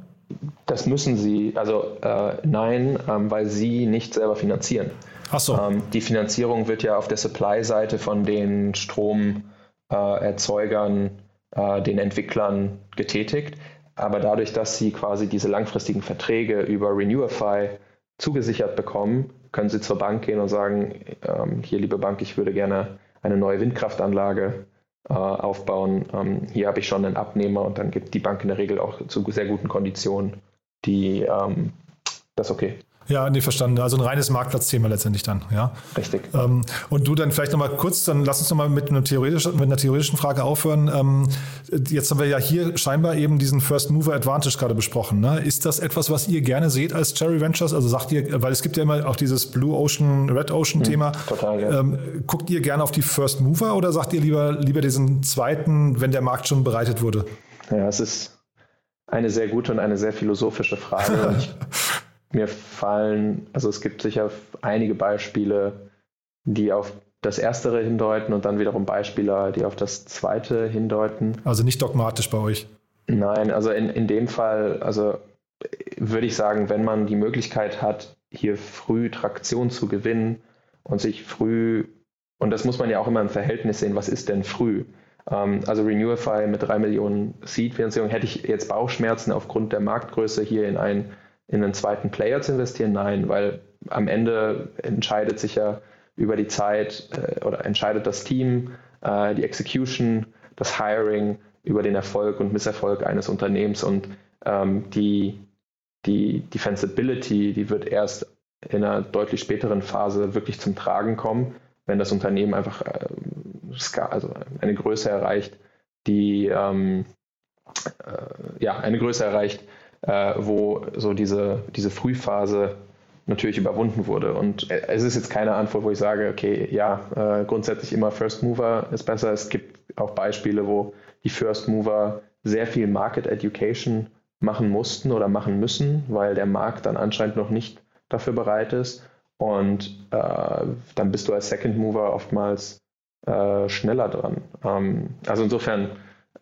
Das müssen sie, also äh, nein, ähm, weil sie nicht selber finanzieren. Ach so. Ähm, die Finanzierung wird ja auf der Supply-Seite von den Strom- äh, Erzeugern, äh, den Entwicklern getätigt. Aber dadurch, dass sie quasi diese langfristigen Verträge über Renewify zugesichert bekommen, können sie zur Bank gehen und sagen, ähm, hier liebe Bank, ich würde gerne eine neue Windkraftanlage äh, aufbauen. Ähm, hier habe ich schon einen Abnehmer und dann gibt die Bank in der Regel auch zu sehr guten Konditionen die ähm, das okay. Ja, nee, verstanden. Also ein reines Marktplatzthema letztendlich dann, ja. Richtig. Ähm, und du dann vielleicht nochmal kurz, dann lass uns nochmal mit, einer theoretischen, mit einer theoretischen Frage aufhören. Ähm, jetzt haben wir ja hier scheinbar eben diesen First Mover Advantage gerade besprochen. Ne? Ist das etwas, was ihr gerne seht als Cherry Ventures? Also sagt ihr, weil es gibt ja immer auch dieses Blue Ocean, Red Ocean Thema. Hm, total, ja. Ähm, guckt ihr gerne auf die First Mover oder sagt ihr lieber, lieber diesen zweiten, wenn der Markt schon bereitet wurde? Ja, es ist eine sehr gute und eine sehr philosophische Frage. Mir fallen, also es gibt sicher einige Beispiele, die auf das Erstere hindeuten und dann wiederum Beispiele, die auf das Zweite hindeuten. Also nicht dogmatisch bei euch. Nein, also in, in dem Fall, also würde ich sagen, wenn man die Möglichkeit hat, hier früh Traktion zu gewinnen und sich früh, und das muss man ja auch immer im Verhältnis sehen, was ist denn früh? Ähm, also Renewify mit drei Millionen Seed-Finanzierung hätte ich jetzt Bauchschmerzen aufgrund der Marktgröße hier in ein in einen zweiten Player zu investieren? Nein, weil am Ende entscheidet sich ja über die Zeit äh, oder entscheidet das Team, äh, die Execution, das Hiring über den Erfolg und Misserfolg eines Unternehmens und ähm, die, die Defensibility, die wird erst in einer deutlich späteren Phase wirklich zum Tragen kommen, wenn das Unternehmen einfach äh, also eine Größe erreicht, die ähm, äh, ja eine Größe erreicht, äh, wo so diese, diese Frühphase natürlich überwunden wurde. Und äh, es ist jetzt keine Antwort, wo ich sage, okay, ja, äh, grundsätzlich immer First Mover ist besser. Es gibt auch Beispiele, wo die First Mover sehr viel Market Education machen mussten oder machen müssen, weil der Markt dann anscheinend noch nicht dafür bereit ist. Und äh, dann bist du als Second Mover oftmals äh, schneller dran. Ähm, also insofern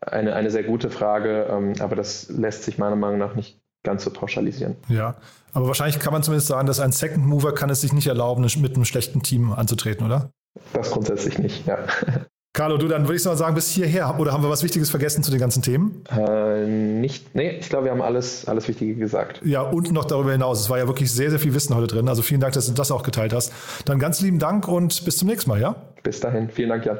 eine, eine sehr gute Frage, ähm, aber das lässt sich meiner Meinung nach nicht ganz so pauschalisieren. Ja, aber wahrscheinlich kann man zumindest sagen, dass ein Second Mover kann es sich nicht erlauben, mit einem schlechten Team anzutreten, oder? Das grundsätzlich nicht, ja. Carlo, du, dann würde ich mal sagen, bis hierher. Oder haben wir was Wichtiges vergessen zu den ganzen Themen? Äh, nicht, nee, ich glaube, wir haben alles, alles Wichtige gesagt. Ja, und noch darüber hinaus. Es war ja wirklich sehr, sehr viel Wissen heute drin. Also vielen Dank, dass du das auch geteilt hast. Dann ganz lieben Dank und bis zum nächsten Mal, ja? Bis dahin. Vielen Dank, Jan.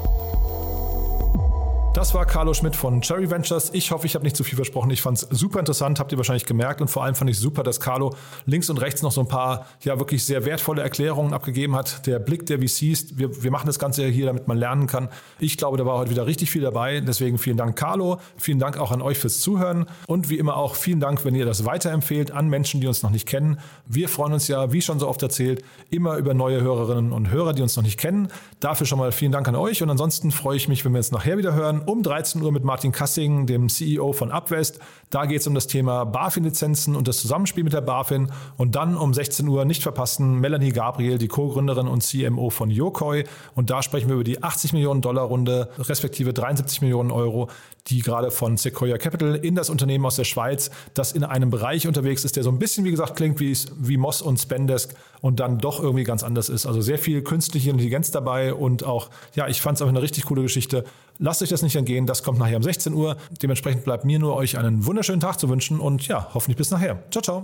Das war Carlo Schmidt von Cherry Ventures. Ich hoffe, ich habe nicht zu viel versprochen. Ich fand es super interessant, habt ihr wahrscheinlich gemerkt. Und vor allem fand ich super, dass Carlo links und rechts noch so ein paar ja wirklich sehr wertvolle Erklärungen abgegeben hat. Der Blick der VCs, wir, wir machen das Ganze hier, damit man lernen kann. Ich glaube, da war heute wieder richtig viel dabei. Deswegen vielen Dank, Carlo. Vielen Dank auch an euch fürs Zuhören. Und wie immer auch vielen Dank, wenn ihr das weiterempfehlt an Menschen, die uns noch nicht kennen. Wir freuen uns ja, wie schon so oft erzählt, immer über neue Hörerinnen und Hörer, die uns noch nicht kennen. Dafür schon mal vielen Dank an euch. Und ansonsten freue ich mich, wenn wir uns nachher wieder hören um 13 Uhr mit Martin Kassing, dem CEO von Upwest. Da geht es um das Thema BaFin-Lizenzen und das Zusammenspiel mit der BaFin. Und dann um 16 Uhr nicht verpassen Melanie Gabriel, die Co-Gründerin und CMO von Yokoi. Und da sprechen wir über die 80 Millionen Dollar Runde, respektive 73 Millionen Euro, die gerade von Sequoia Capital in das Unternehmen aus der Schweiz, das in einem Bereich unterwegs ist, der so ein bisschen, wie gesagt, klingt wie, wie Moss und Spendesk und dann doch irgendwie ganz anders ist. Also sehr viel künstliche Intelligenz dabei und auch, ja, ich fand es auch eine richtig coole Geschichte. Lasst euch das nicht entgehen, das kommt nachher um 16 Uhr. Dementsprechend bleibt mir nur euch einen wunderschönen Tag zu wünschen und ja, hoffentlich bis nachher. Ciao, ciao.